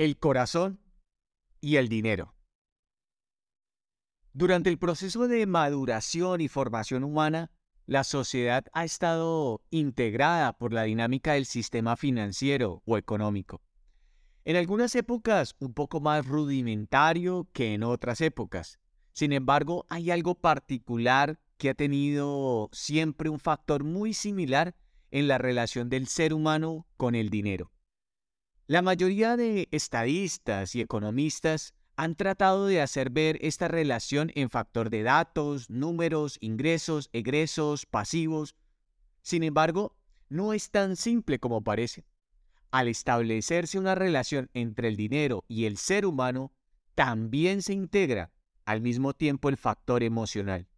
el corazón y el dinero. Durante el proceso de maduración y formación humana, la sociedad ha estado integrada por la dinámica del sistema financiero o económico. En algunas épocas un poco más rudimentario que en otras épocas. Sin embargo, hay algo particular que ha tenido siempre un factor muy similar en la relación del ser humano con el dinero. La mayoría de estadistas y economistas han tratado de hacer ver esta relación en factor de datos, números, ingresos, egresos, pasivos. Sin embargo, no es tan simple como parece. Al establecerse una relación entre el dinero y el ser humano, también se integra al mismo tiempo el factor emocional.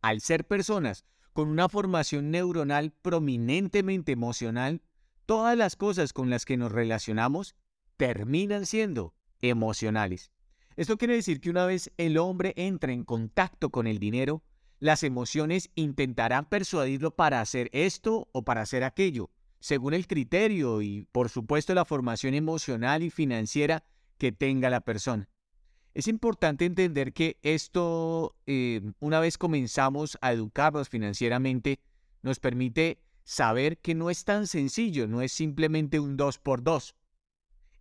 Al ser personas con una formación neuronal prominentemente emocional, todas las cosas con las que nos relacionamos terminan siendo emocionales. Esto quiere decir que una vez el hombre entra en contacto con el dinero, las emociones intentarán persuadirlo para hacer esto o para hacer aquello, según el criterio y por supuesto la formación emocional y financiera que tenga la persona. Es importante entender que esto, eh, una vez comenzamos a educarnos financieramente, nos permite saber que no es tan sencillo, no es simplemente un dos por dos.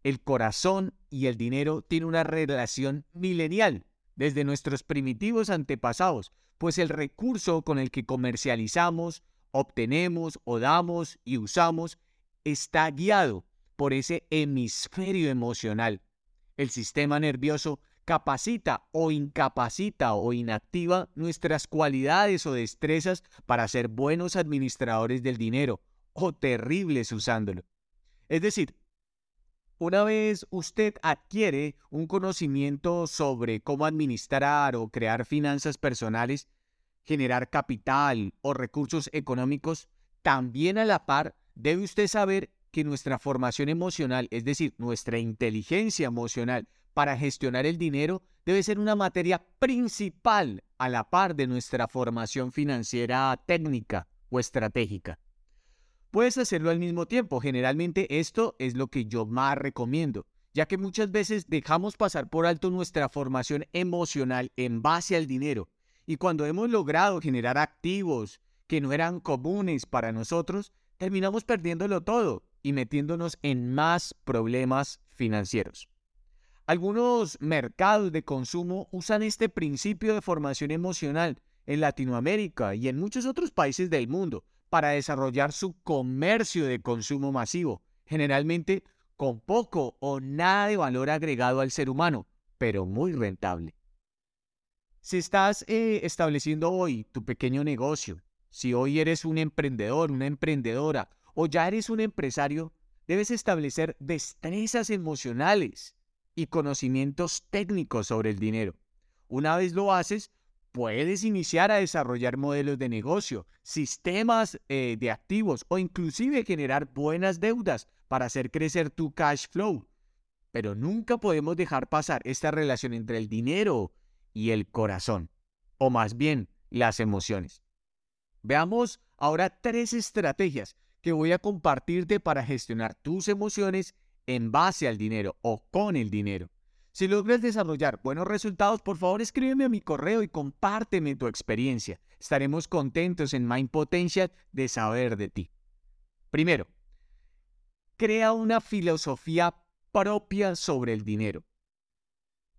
El corazón y el dinero tienen una relación milenial desde nuestros primitivos antepasados, pues el recurso con el que comercializamos, obtenemos o damos y usamos está guiado por ese hemisferio emocional. El sistema nervioso capacita o incapacita o inactiva nuestras cualidades o destrezas para ser buenos administradores del dinero o terribles usándolo. Es decir, una vez usted adquiere un conocimiento sobre cómo administrar o crear finanzas personales, generar capital o recursos económicos, también a la par debe usted saber que nuestra formación emocional, es decir, nuestra inteligencia emocional, para gestionar el dinero debe ser una materia principal a la par de nuestra formación financiera técnica o estratégica. Puedes hacerlo al mismo tiempo, generalmente esto es lo que yo más recomiendo, ya que muchas veces dejamos pasar por alto nuestra formación emocional en base al dinero, y cuando hemos logrado generar activos que no eran comunes para nosotros, terminamos perdiéndolo todo y metiéndonos en más problemas financieros. Algunos mercados de consumo usan este principio de formación emocional en Latinoamérica y en muchos otros países del mundo para desarrollar su comercio de consumo masivo, generalmente con poco o nada de valor agregado al ser humano, pero muy rentable. Si estás eh, estableciendo hoy tu pequeño negocio, si hoy eres un emprendedor, una emprendedora o ya eres un empresario, debes establecer destrezas emocionales y conocimientos técnicos sobre el dinero. Una vez lo haces, puedes iniciar a desarrollar modelos de negocio, sistemas eh, de activos o inclusive generar buenas deudas para hacer crecer tu cash flow. Pero nunca podemos dejar pasar esta relación entre el dinero y el corazón, o más bien las emociones. Veamos ahora tres estrategias que voy a compartirte para gestionar tus emociones en base al dinero o con el dinero. Si logras desarrollar buenos resultados, por favor escríbeme a mi correo y compárteme tu experiencia. Estaremos contentos en Mind de saber de ti. Primero, crea una filosofía propia sobre el dinero.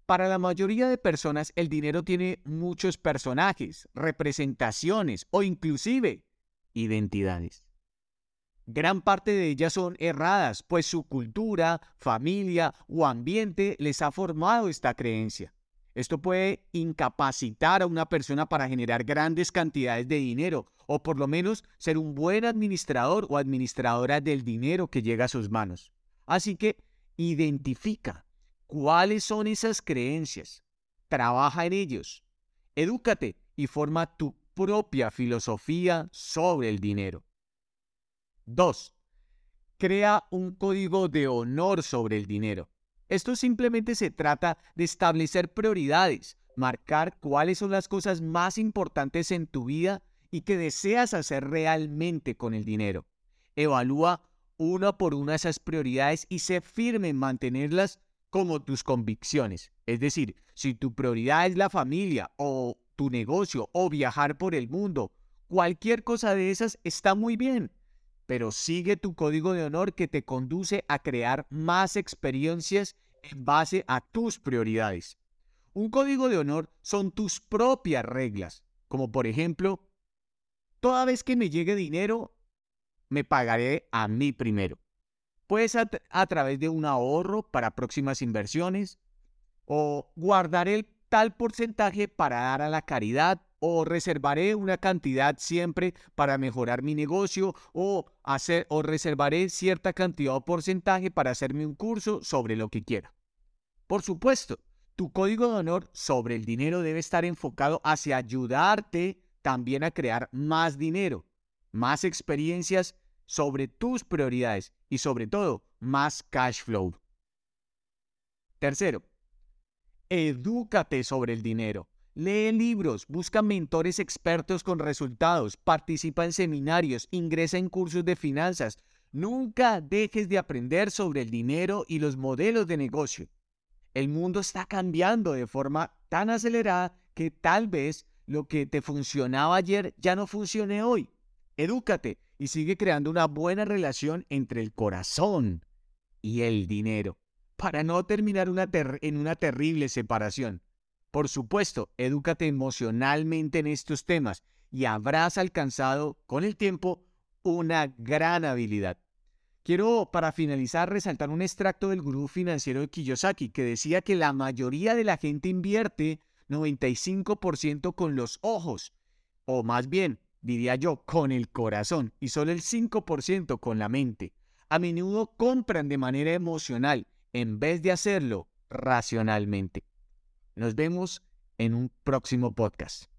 Para la mayoría de personas el dinero tiene muchos personajes, representaciones o inclusive identidades. Gran parte de ellas son erradas, pues su cultura, familia o ambiente les ha formado esta creencia. Esto puede incapacitar a una persona para generar grandes cantidades de dinero o por lo menos ser un buen administrador o administradora del dinero que llega a sus manos. Así que identifica cuáles son esas creencias, trabaja en ellos, edúcate y forma tu propia filosofía sobre el dinero. 2. Crea un código de honor sobre el dinero. Esto simplemente se trata de establecer prioridades, marcar cuáles son las cosas más importantes en tu vida y que deseas hacer realmente con el dinero. Evalúa una por una esas prioridades y sé firme en mantenerlas como tus convicciones. Es decir, si tu prioridad es la familia o tu negocio o viajar por el mundo, cualquier cosa de esas está muy bien, pero sigue tu código de honor que te conduce a crear más experiencias en base a tus prioridades. Un código de honor son tus propias reglas, como por ejemplo, toda vez que me llegue dinero, me pagaré a mí primero. Pues a, a través de un ahorro para próximas inversiones, o guardaré tal porcentaje para dar a la caridad, o reservaré una cantidad siempre para mejorar mi negocio, o, hacer, o reservaré cierta cantidad o porcentaje para hacerme un curso sobre lo que quiera. Por supuesto, tu código de honor sobre el dinero debe estar enfocado hacia ayudarte también a crear más dinero, más experiencias sobre tus prioridades y sobre todo más cash flow. Tercero, edúcate sobre el dinero. Lee libros, busca mentores expertos con resultados, participa en seminarios, ingresa en cursos de finanzas. Nunca dejes de aprender sobre el dinero y los modelos de negocio. El mundo está cambiando de forma tan acelerada que tal vez lo que te funcionaba ayer ya no funcione hoy. Edúcate y sigue creando una buena relación entre el corazón y el dinero para no terminar en una terrible separación. Por supuesto, edúcate emocionalmente en estos temas y habrás alcanzado con el tiempo una gran habilidad. Quiero, para finalizar, resaltar un extracto del gurú financiero de Kiyosaki que decía que la mayoría de la gente invierte 95% con los ojos, o más bien, diría yo, con el corazón, y solo el 5% con la mente. A menudo compran de manera emocional en vez de hacerlo racionalmente. Nos vemos en un próximo podcast.